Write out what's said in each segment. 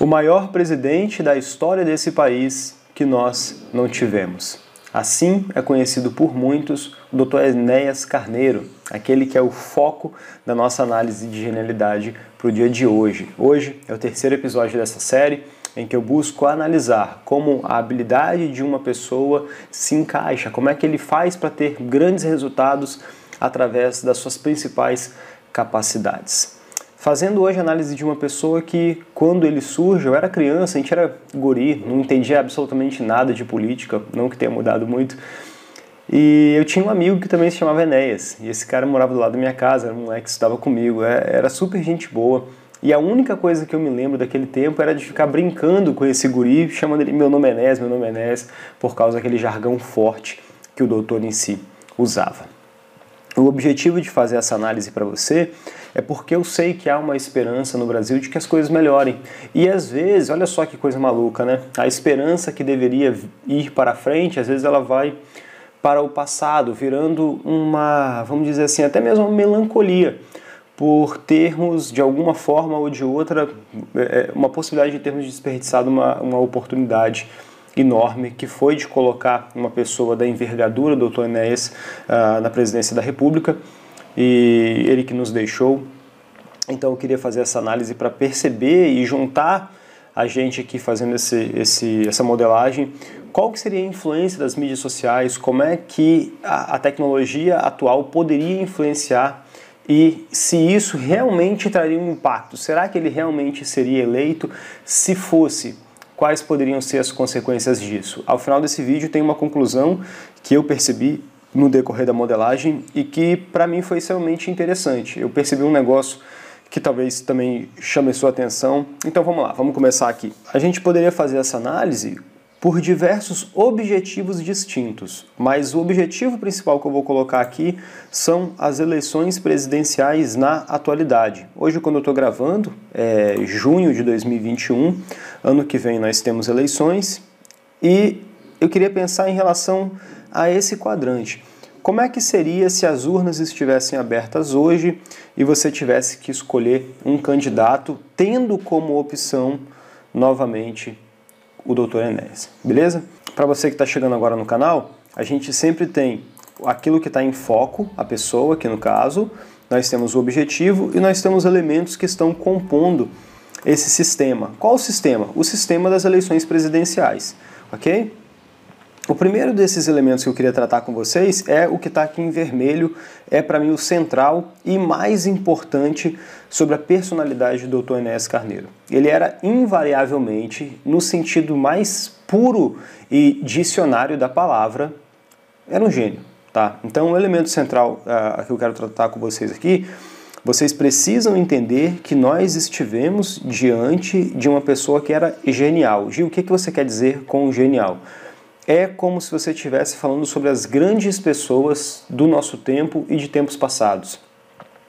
o maior presidente da história desse país que nós não tivemos. Assim é conhecido por muitos o Dr. Enéas Carneiro, aquele que é o foco da nossa análise de genialidade para o dia de hoje. Hoje é o terceiro episódio dessa série em que eu busco analisar como a habilidade de uma pessoa se encaixa, como é que ele faz para ter grandes resultados através das suas principais capacidades fazendo hoje análise de uma pessoa que, quando ele surge, eu era criança, a gente era guri, não entendia absolutamente nada de política, não que tenha mudado muito. E eu tinha um amigo que também se chamava Enéas, e esse cara morava do lado da minha casa, era um moleque que estava comigo, é, era super gente boa. E a única coisa que eu me lembro daquele tempo era de ficar brincando com esse guri, chamando ele meu nome é Enéas, meu nome é Enéas, por causa daquele jargão forte que o doutor em si usava. O objetivo de fazer essa análise para você é porque eu sei que há uma esperança no Brasil de que as coisas melhorem. E às vezes, olha só que coisa maluca, né? A esperança que deveria ir para frente, às vezes ela vai para o passado, virando uma, vamos dizer assim, até mesmo uma melancolia por termos, de alguma forma ou de outra, é, uma possibilidade de termos desperdiçado uma, uma oportunidade enorme que foi de colocar uma pessoa da envergadura do Dr. Enéas uh, na presidência da República e ele que nos deixou. Então eu queria fazer essa análise para perceber e juntar a gente aqui fazendo esse, esse, essa modelagem, qual que seria a influência das mídias sociais, como é que a, a tecnologia atual poderia influenciar e se isso realmente traria um impacto. Será que ele realmente seria eleito? Se fosse, quais poderiam ser as consequências disso? Ao final desse vídeo tem uma conclusão que eu percebi no decorrer da modelagem e que para mim foi extremamente interessante. Eu percebi um negócio que talvez também chame sua atenção. Então vamos lá, vamos começar aqui. A gente poderia fazer essa análise por diversos objetivos distintos, mas o objetivo principal que eu vou colocar aqui são as eleições presidenciais na atualidade. Hoje, quando eu estou gravando, é junho de 2021, ano que vem nós temos eleições, e eu queria pensar em relação a esse quadrante. Como é que seria se as urnas estivessem abertas hoje e você tivesse que escolher um candidato, tendo como opção novamente o Dr. Enéas? Beleza? Para você que está chegando agora no canal, a gente sempre tem aquilo que está em foco, a pessoa, aqui no caso, nós temos o objetivo e nós temos elementos que estão compondo esse sistema. Qual o sistema? O sistema das eleições presidenciais, ok? O primeiro desses elementos que eu queria tratar com vocês é o que está aqui em vermelho, é para mim o central e mais importante sobre a personalidade do Dr. Enéas Carneiro. Ele era invariavelmente, no sentido mais puro e dicionário da palavra, era um gênio. Tá? Então, o elemento central uh, que eu quero tratar com vocês aqui, vocês precisam entender que nós estivemos diante de uma pessoa que era genial. Gil, o que, que você quer dizer com genial? É como se você estivesse falando sobre as grandes pessoas do nosso tempo e de tempos passados.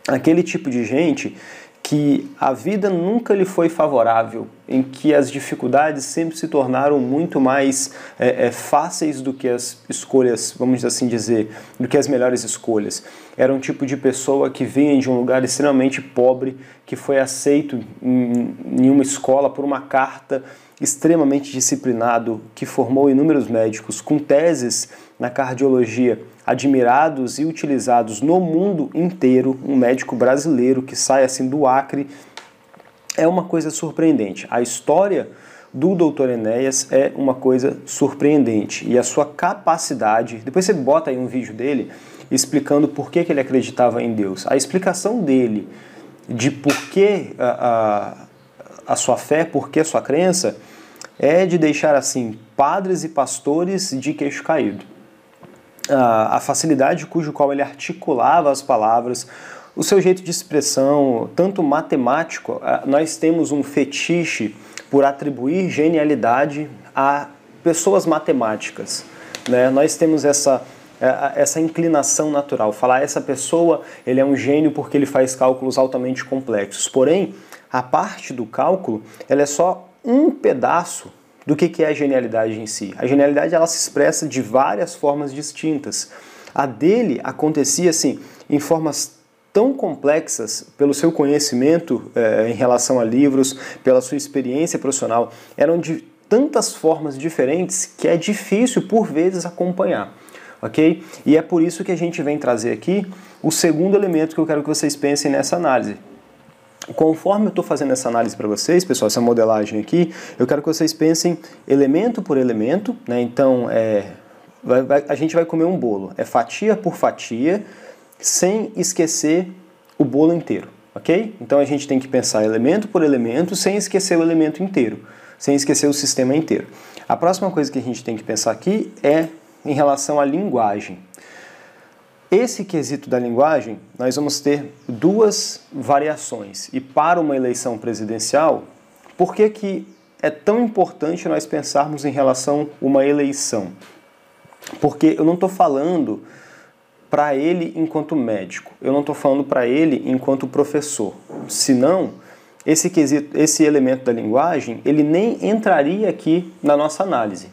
Aquele tipo de gente que a vida nunca lhe foi favorável, em que as dificuldades sempre se tornaram muito mais é, é, fáceis do que as escolhas, vamos assim dizer, do que as melhores escolhas. Era um tipo de pessoa que vinha de um lugar extremamente pobre, que foi aceito em, em uma escola por uma carta extremamente disciplinado, que formou inúmeros médicos com teses na cardiologia admirados e utilizados no mundo inteiro, um médico brasileiro que sai assim do Acre, é uma coisa surpreendente. A história do Dr. Enéas é uma coisa surpreendente e a sua capacidade. Depois você bota aí um vídeo dele explicando por que, que ele acreditava em Deus. A explicação dele de por que a, a, a sua fé, por que a sua crença, é de deixar assim padres e pastores de queixo caído. A facilidade cujo qual ele articulava as palavras, o seu jeito de expressão, tanto matemático, nós temos um fetiche por atribuir genialidade a pessoas matemáticas. Né? Nós temos essa, essa inclinação natural, falar essa pessoa ele é um gênio porque ele faz cálculos altamente complexos. Porém, a parte do cálculo ela é só um pedaço do que é a genialidade em si. A genialidade ela se expressa de várias formas distintas. A dele acontecia assim, em formas tão complexas pelo seu conhecimento é, em relação a livros, pela sua experiência profissional, eram de tantas formas diferentes que é difícil por vezes acompanhar, ok? E é por isso que a gente vem trazer aqui o segundo elemento que eu quero que vocês pensem nessa análise. Conforme eu estou fazendo essa análise para vocês, pessoal, essa modelagem aqui, eu quero que vocês pensem elemento por elemento, né? Então, é, vai, vai, a gente vai comer um bolo, é fatia por fatia, sem esquecer o bolo inteiro, ok? Então a gente tem que pensar elemento por elemento, sem esquecer o elemento inteiro sem esquecer o sistema inteiro. A próxima coisa que a gente tem que pensar aqui é em relação à linguagem. Esse quesito da linguagem, nós vamos ter duas variações. E para uma eleição presidencial, por que, que é tão importante nós pensarmos em relação a uma eleição? Porque eu não estou falando para ele enquanto médico, eu não estou falando para ele enquanto professor. Senão, esse quesito, esse elemento da linguagem, ele nem entraria aqui na nossa análise.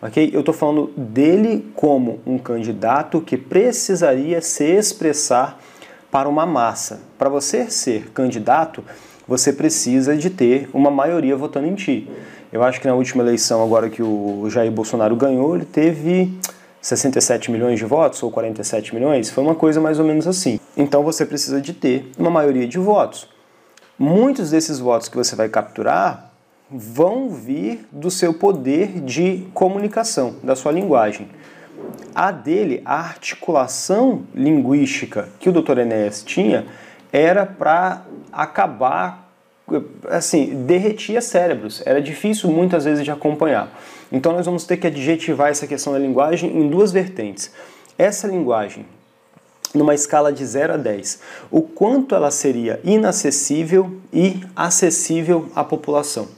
Ok? Eu estou falando dele como um candidato que precisaria se expressar para uma massa. Para você ser candidato, você precisa de ter uma maioria votando em ti. Eu acho que na última eleição, agora que o Jair Bolsonaro ganhou, ele teve 67 milhões de votos ou 47 milhões, foi uma coisa mais ou menos assim. Então você precisa de ter uma maioria de votos muitos desses votos que você vai capturar vão vir do seu poder de comunicação, da sua linguagem. A dele, a articulação linguística que o Dr. Enéas tinha era para acabar, assim, derretia cérebros. Era difícil muitas vezes de acompanhar. Então nós vamos ter que adjetivar essa questão da linguagem em duas vertentes. Essa linguagem numa escala de 0 a 10, o quanto ela seria inacessível e acessível à população.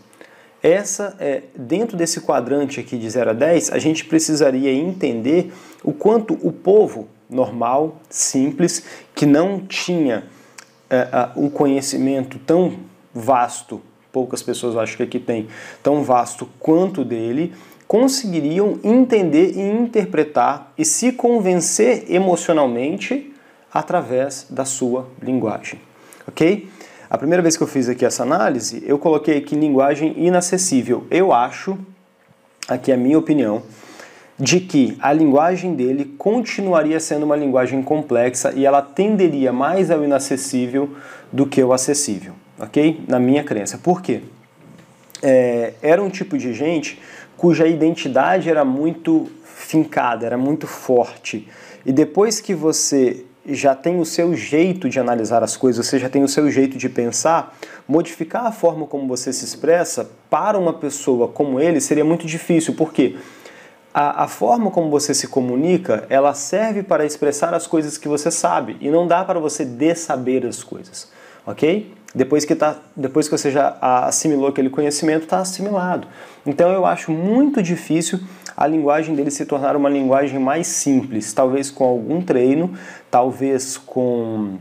Essa é dentro desse quadrante aqui de 0 a 10, a gente precisaria entender o quanto o povo normal, simples, que não tinha é, um conhecimento tão vasto, poucas pessoas acho que aqui tem, tão vasto quanto dele, conseguiriam entender e interpretar e se convencer emocionalmente através da sua linguagem. Ok? A primeira vez que eu fiz aqui essa análise, eu coloquei aqui linguagem inacessível. Eu acho, aqui é a minha opinião, de que a linguagem dele continuaria sendo uma linguagem complexa e ela tenderia mais ao inacessível do que ao acessível, ok? Na minha crença. Por quê? É, era um tipo de gente cuja identidade era muito fincada, era muito forte. E depois que você já tem o seu jeito de analisar as coisas, você já tem o seu jeito de pensar, modificar a forma como você se expressa para uma pessoa como ele seria muito difícil, porque a, a forma como você se comunica, ela serve para expressar as coisas que você sabe e não dá para você dessaber as coisas, ok? Depois que, tá, depois que você já assimilou aquele conhecimento, está assimilado. Então eu acho muito difícil a linguagem dele se tornar uma linguagem mais simples, talvez com algum treino, talvez com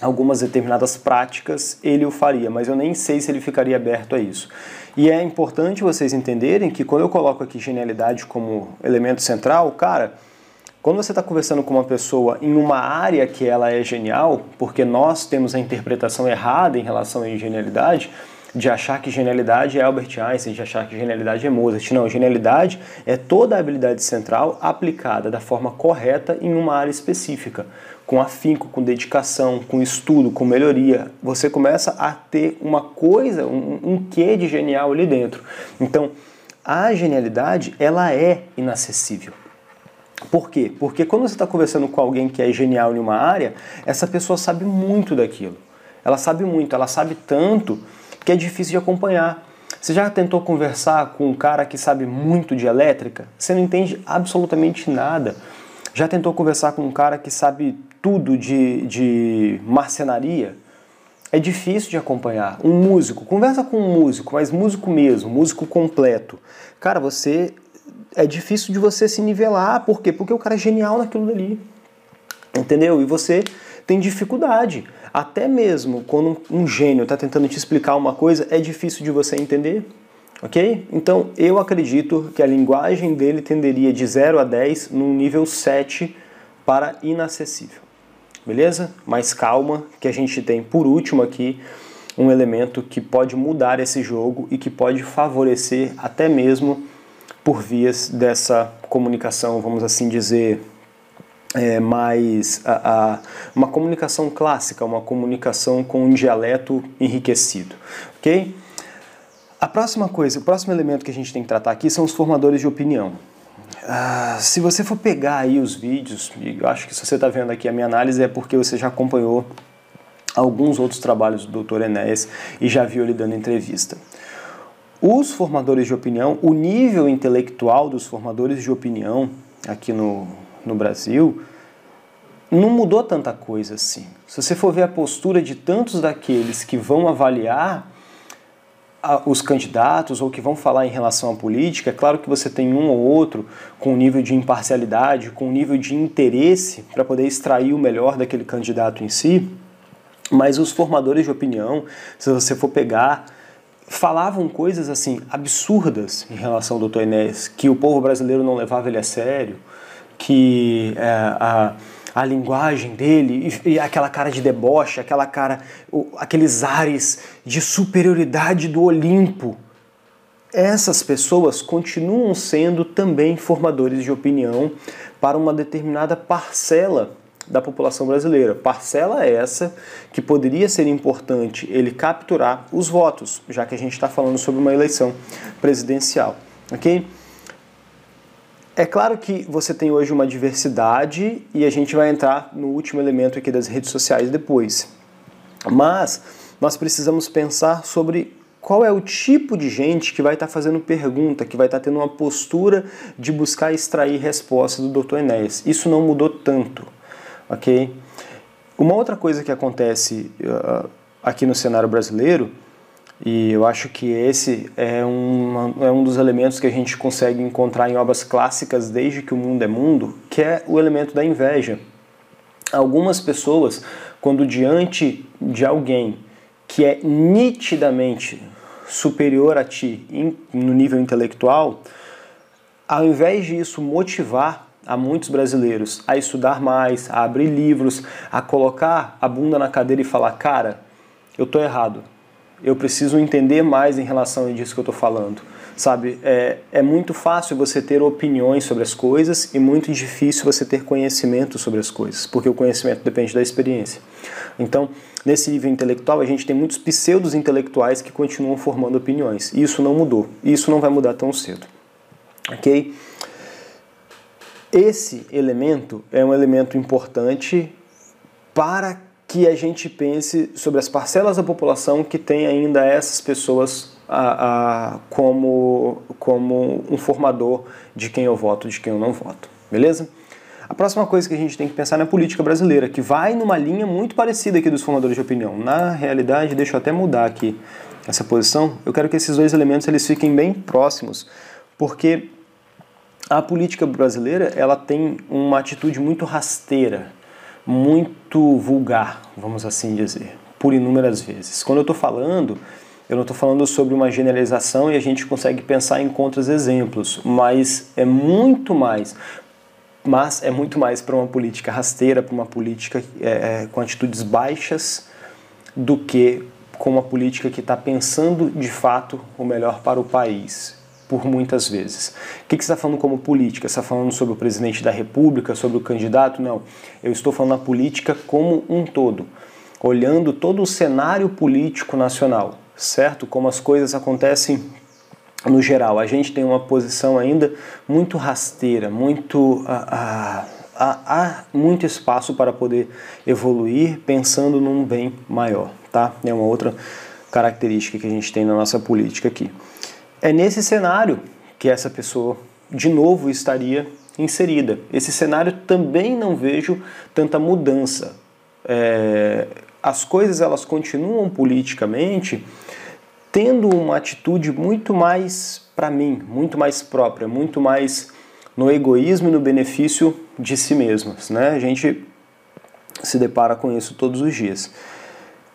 algumas determinadas práticas ele o faria, mas eu nem sei se ele ficaria aberto a isso. E é importante vocês entenderem que quando eu coloco aqui genialidade como elemento central, cara, quando você está conversando com uma pessoa em uma área que ela é genial, porque nós temos a interpretação errada em relação à genialidade, de achar que genialidade é Albert Einstein, de achar que genialidade é Mozart. Não, genialidade é toda a habilidade central aplicada da forma correta em uma área específica, com afinco, com dedicação, com estudo, com melhoria. Você começa a ter uma coisa, um, um quê de genial ali dentro. Então, a genialidade, ela é inacessível. Por quê? Porque quando você está conversando com alguém que é genial em uma área, essa pessoa sabe muito daquilo. Ela sabe muito, ela sabe tanto que é difícil de acompanhar. Você já tentou conversar com um cara que sabe muito de elétrica? Você não entende absolutamente nada. Já tentou conversar com um cara que sabe tudo de, de marcenaria? É difícil de acompanhar. Um músico, conversa com um músico, mas músico mesmo, músico completo. Cara, você é difícil de você se nivelar. Por quê? Porque o cara é genial naquilo dali. Entendeu? E você tem dificuldade. Até mesmo quando um gênio está tentando te explicar uma coisa, é difícil de você entender. Ok? Então eu acredito que a linguagem dele tenderia de 0 a 10 no nível 7 para inacessível. beleza? Mais calma, que a gente tem por último aqui um elemento que pode mudar esse jogo e que pode favorecer até mesmo por vias dessa comunicação, vamos assim dizer, é, mais a, a, uma comunicação clássica, uma comunicação com um dialeto enriquecido, ok? A próxima coisa, o próximo elemento que a gente tem que tratar aqui são os formadores de opinião. Ah, se você for pegar aí os vídeos, e eu acho que se você está vendo aqui a minha análise é porque você já acompanhou alguns outros trabalhos do Dr. Enéas e já viu ele dando entrevista. Os formadores de opinião, o nível intelectual dos formadores de opinião aqui no, no Brasil não mudou tanta coisa assim. Se você for ver a postura de tantos daqueles que vão avaliar os candidatos ou que vão falar em relação à política, é claro que você tem um ou outro com um nível de imparcialidade, com um nível de interesse para poder extrair o melhor daquele candidato em si, mas os formadores de opinião, se você for pegar, falavam coisas assim absurdas em relação ao Dr. Enéas, que o povo brasileiro não levava ele a sério, que é, a, a linguagem dele e, e, aquela cara de deboche, aquela cara, o, aqueles ares de superioridade do Olimpo. Essas pessoas continuam sendo também formadores de opinião para uma determinada parcela da população brasileira. Parcela essa que poderia ser importante ele capturar os votos, já que a gente está falando sobre uma eleição presidencial. Ok? É claro que você tem hoje uma diversidade e a gente vai entrar no último elemento aqui das redes sociais depois. Mas nós precisamos pensar sobre qual é o tipo de gente que vai estar tá fazendo pergunta, que vai estar tá tendo uma postura de buscar extrair resposta do Dr. Enéas. Isso não mudou tanto ok? Uma outra coisa que acontece uh, aqui no cenário brasileiro, e eu acho que esse é um, é um dos elementos que a gente consegue encontrar em obras clássicas desde que o mundo é mundo, que é o elemento da inveja. Algumas pessoas, quando diante de alguém que é nitidamente superior a ti no nível intelectual, ao invés de isso motivar a muitos brasileiros a estudar mais, a abrir livros, a colocar a bunda na cadeira e falar: cara, eu tô errado, eu preciso entender mais em relação a disso que eu tô falando. Sabe, é, é muito fácil você ter opiniões sobre as coisas e muito difícil você ter conhecimento sobre as coisas, porque o conhecimento depende da experiência. Então, nesse nível intelectual, a gente tem muitos pseudos intelectuais que continuam formando opiniões. E isso não mudou. E isso não vai mudar tão cedo. Ok? Esse elemento é um elemento importante para que a gente pense sobre as parcelas da população que tem ainda essas pessoas a, a, como, como um formador de quem eu voto, de quem eu não voto. Beleza? A próxima coisa que a gente tem que pensar é na política brasileira, que vai numa linha muito parecida aqui dos formadores de opinião. Na realidade, deixa eu até mudar aqui essa posição. Eu quero que esses dois elementos eles fiquem bem próximos, porque a política brasileira ela tem uma atitude muito rasteira, muito vulgar, vamos assim dizer, por inúmeras vezes. Quando eu estou falando, eu não estou falando sobre uma generalização e a gente consegue pensar em contra-exemplos, mas é muito mais mas é muito mais para uma política rasteira, para uma política é, é, com atitudes baixas, do que com uma política que está pensando de fato o melhor para o país por muitas vezes. O que, você está falando como política? Você está falando sobre o presidente da República, sobre o candidato? Não. Eu estou falando a política como um todo, olhando todo o cenário político nacional, certo? Como as coisas acontecem no geral. A gente tem uma posição ainda muito rasteira, muito. há muito espaço para poder evoluir pensando num bem maior, tá? É uma outra característica que a gente tem na nossa política aqui. É nesse cenário que essa pessoa de novo estaria inserida. Esse cenário também não vejo tanta mudança. É, as coisas elas continuam politicamente tendo uma atitude muito mais para mim, muito mais própria, muito mais no egoísmo e no benefício de si mesmas. Né? A gente se depara com isso todos os dias.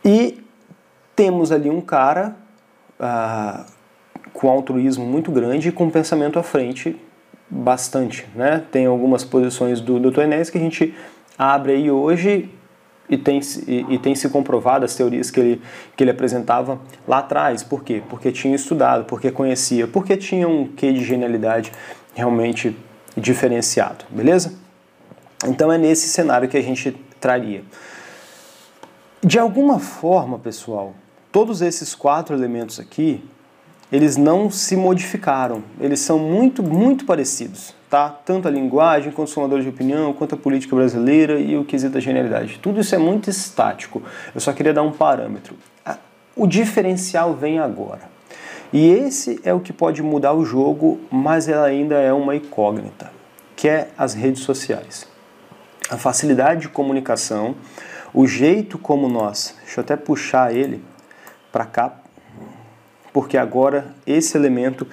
E temos ali um cara ah, com altruísmo muito grande e com pensamento à frente bastante. Né? Tem algumas posições do Dr. Enéas que a gente abre aí hoje e tem, e, e, tem se comprovado as teorias que ele, que ele apresentava lá atrás. Por quê? Porque tinha estudado, porque conhecia, porque tinha um quê de genialidade realmente diferenciado, beleza? Então é nesse cenário que a gente traria. De alguma forma, pessoal, todos esses quatro elementos aqui, eles não se modificaram, eles são muito, muito parecidos tá? Tanto a linguagem, quanto os formadores de opinião, quanto a política brasileira e o quesito da genialidade. Tudo isso é muito estático. Eu só queria dar um parâmetro. O diferencial vem agora. E esse é o que pode mudar o jogo, mas ela ainda é uma incógnita, que é as redes sociais. A facilidade de comunicação, o jeito como nós, deixa eu até puxar ele para cá, porque agora esse elemento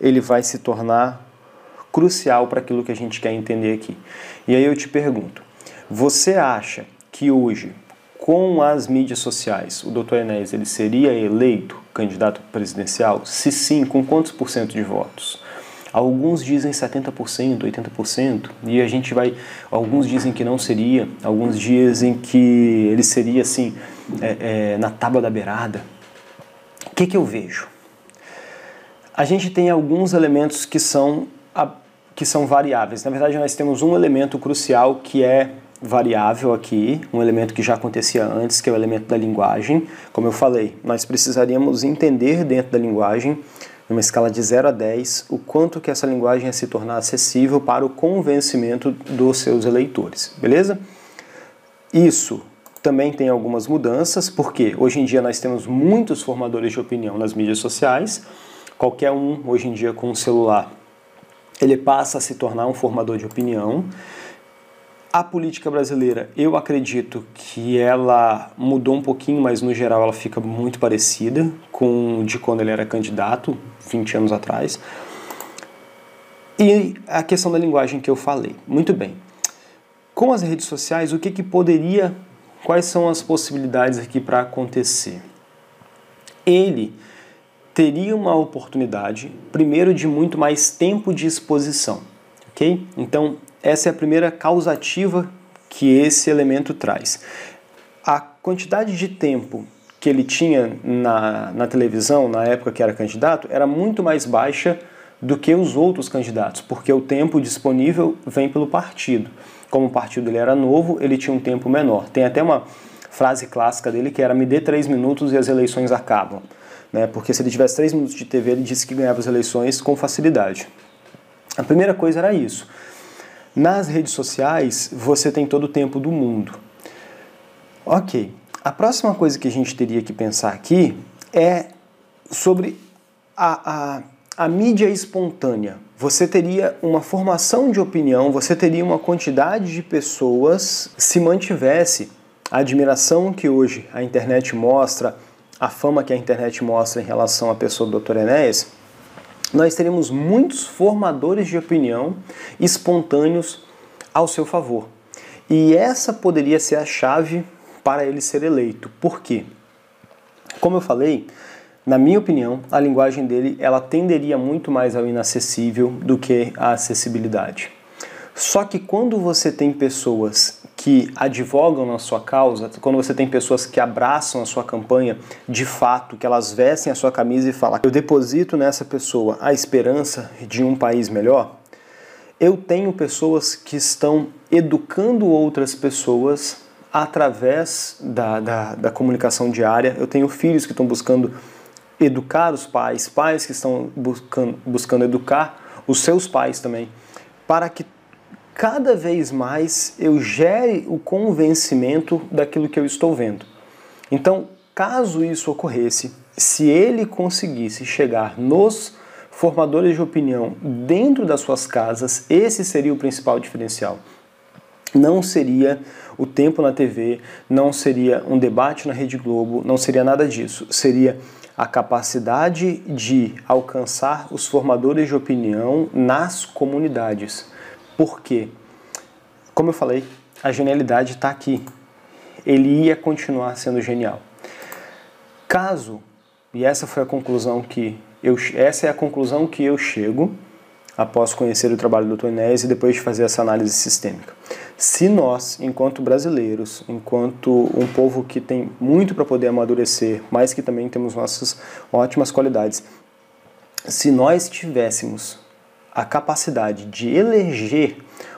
ele vai se tornar crucial para aquilo que a gente quer entender aqui. E aí eu te pergunto: você acha que hoje, com as mídias sociais, o Dr. Enéas ele seria eleito candidato presidencial? Se sim, com quantos por cento de votos? Alguns dizem 70%, 80%, e a gente vai. Alguns dizem que não seria, alguns dizem que ele seria assim, é, é, na tábua da beirada. O que, que eu vejo? A gente tem alguns elementos que são que são variáveis. Na verdade, nós temos um elemento crucial que é variável aqui, um elemento que já acontecia antes, que é o elemento da linguagem. Como eu falei, nós precisaríamos entender dentro da linguagem, numa escala de 0 a 10, o quanto que essa linguagem é se tornar acessível para o convencimento dos seus eleitores, beleza? Isso também tem algumas mudanças, porque hoje em dia nós temos muitos formadores de opinião nas mídias sociais, qualquer um hoje em dia com um celular ele passa a se tornar um formador de opinião. A política brasileira, eu acredito que ela mudou um pouquinho, mas no geral ela fica muito parecida com de quando ele era candidato, 20 anos atrás. E a questão da linguagem que eu falei. Muito bem. Com as redes sociais, o que, que poderia, quais são as possibilidades aqui para acontecer? Ele teria uma oportunidade, primeiro, de muito mais tempo de exposição, ok? Então, essa é a primeira causativa que esse elemento traz. A quantidade de tempo que ele tinha na, na televisão, na época que era candidato, era muito mais baixa do que os outros candidatos, porque o tempo disponível vem pelo partido. Como o partido ele era novo, ele tinha um tempo menor. Tem até uma frase clássica dele que era: me dê três minutos e as eleições acabam né? porque se ele tivesse três minutos de TV, ele disse que ganhava as eleições com facilidade. A primeira coisa era isso. Nas redes sociais, você tem todo o tempo do mundo. Ok, a próxima coisa que a gente teria que pensar aqui é sobre a, a, a mídia espontânea. Você teria uma formação de opinião, você teria uma quantidade de pessoas se mantivesse a admiração que hoje a internet mostra, a fama que a internet mostra em relação à pessoa do Dr. Enéas, nós teríamos muitos formadores de opinião espontâneos ao seu favor. E essa poderia ser a chave para ele ser eleito. Por quê? Como eu falei, na minha opinião, a linguagem dele ela tenderia muito mais ao inacessível do que à acessibilidade. Só que quando você tem pessoas que advogam na sua causa, quando você tem pessoas que abraçam a sua campanha de fato, que elas vestem a sua camisa e falam: Eu deposito nessa pessoa a esperança de um país melhor. Eu tenho pessoas que estão educando outras pessoas através da, da, da comunicação diária. Eu tenho filhos que estão buscando educar os pais, pais que estão buscando, buscando educar os seus pais também, para que cada vez mais eu gere o convencimento daquilo que eu estou vendo. Então, caso isso ocorresse, se ele conseguisse chegar nos formadores de opinião dentro das suas casas, esse seria o principal diferencial. Não seria o tempo na TV, não seria um debate na Rede Globo, não seria nada disso. Seria a capacidade de alcançar os formadores de opinião nas comunidades. Por quê? Como eu falei, a genialidade está aqui. Ele ia continuar sendo genial. Caso, e essa foi a conclusão que eu, essa é a conclusão que eu chego após conhecer o trabalho do Dr. Inés e depois de fazer essa análise sistêmica. Se nós, enquanto brasileiros, enquanto um povo que tem muito para poder amadurecer, mas que também temos nossas ótimas qualidades, se nós tivéssemos a capacidade de eleger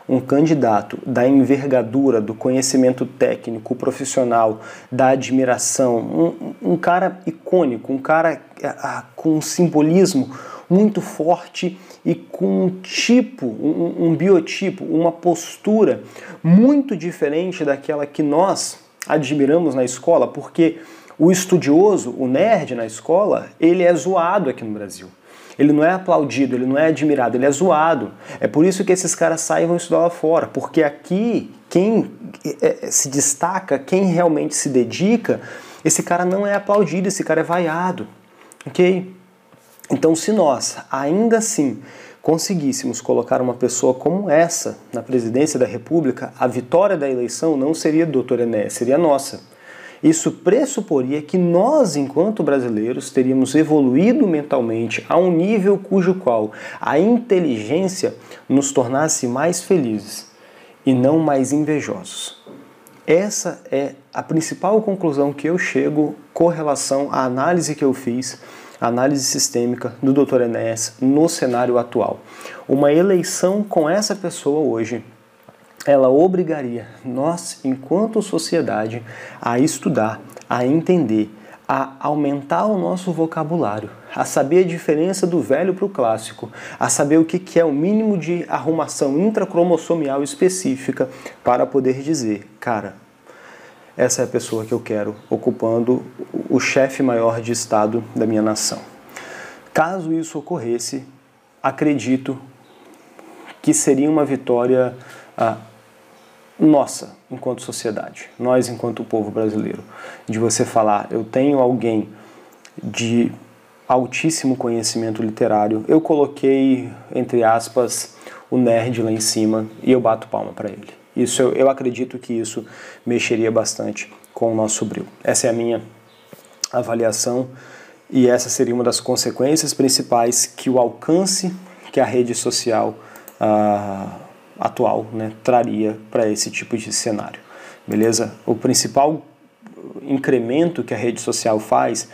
um candidato da envergadura, do conhecimento técnico, profissional, da admiração, um, um cara icônico, um cara ah, com um simbolismo muito forte e com um tipo, um, um biotipo, uma postura muito diferente daquela que nós admiramos na escola, porque o estudioso, o nerd na escola, ele é zoado aqui no Brasil. Ele não é aplaudido, ele não é admirado, ele é zoado. É por isso que esses caras saem e vão estudar lá fora, porque aqui quem é, é, se destaca, quem realmente se dedica, esse cara não é aplaudido, esse cara é vaiado. Ok? Então, se nós ainda assim conseguíssemos colocar uma pessoa como essa na presidência da República, a vitória da eleição não seria do Dr. Enéas, seria nossa. Isso pressuporia que nós, enquanto brasileiros, teríamos evoluído mentalmente a um nível cujo qual a inteligência nos tornasse mais felizes e não mais invejosos. Essa é a principal conclusão que eu chego com relação à análise que eu fiz, análise sistêmica do Dr. Enéas no cenário atual. Uma eleição com essa pessoa hoje ela obrigaria nós, enquanto sociedade, a estudar, a entender, a aumentar o nosso vocabulário, a saber a diferença do velho para o clássico, a saber o que é o mínimo de arrumação intracromossomial específica para poder dizer, cara, essa é a pessoa que eu quero ocupando o chefe maior de Estado da minha nação. Caso isso ocorresse, acredito que seria uma vitória ah, nossa, enquanto sociedade, nós enquanto povo brasileiro, de você falar, eu tenho alguém de altíssimo conhecimento literário, eu coloquei, entre aspas, o nerd lá em cima e eu bato palma para ele. Isso eu, eu acredito que isso mexeria bastante com o nosso brilho. Essa é a minha avaliação e essa seria uma das consequências principais que o alcance que a rede social ah, atual né, traria para esse tipo de cenário. Beleza? O principal incremento que a rede social faz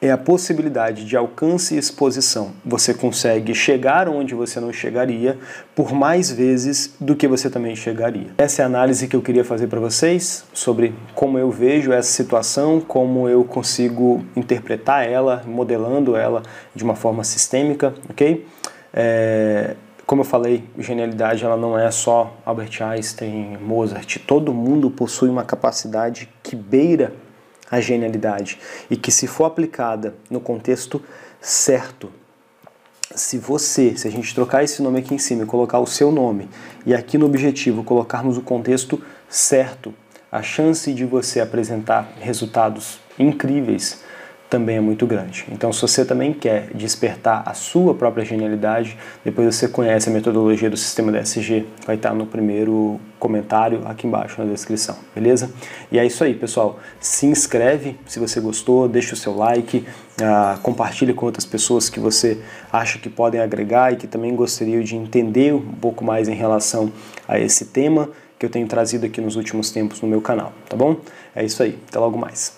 é a possibilidade de alcance e exposição. Você consegue chegar onde você não chegaria por mais vezes do que você também chegaria. Essa é a análise que eu queria fazer para vocês sobre como eu vejo essa situação, como eu consigo interpretar ela, modelando ela de uma forma sistêmica, ok? É, como eu falei, genialidade ela não é só Albert Einstein, Mozart. Todo mundo possui uma capacidade que beira a genialidade e que se for aplicada no contexto certo, se você, se a gente trocar esse nome aqui em cima e colocar o seu nome e aqui no objetivo colocarmos o contexto certo, a chance de você apresentar resultados incríveis também é muito grande. Então, se você também quer despertar a sua própria genialidade, depois você conhece a metodologia do sistema DSG, vai estar no primeiro comentário aqui embaixo na descrição, beleza? E é isso aí, pessoal. Se inscreve se você gostou, deixa o seu like, uh, compartilhe com outras pessoas que você acha que podem agregar e que também gostariam de entender um pouco mais em relação a esse tema que eu tenho trazido aqui nos últimos tempos no meu canal, tá bom? É isso aí, até logo mais.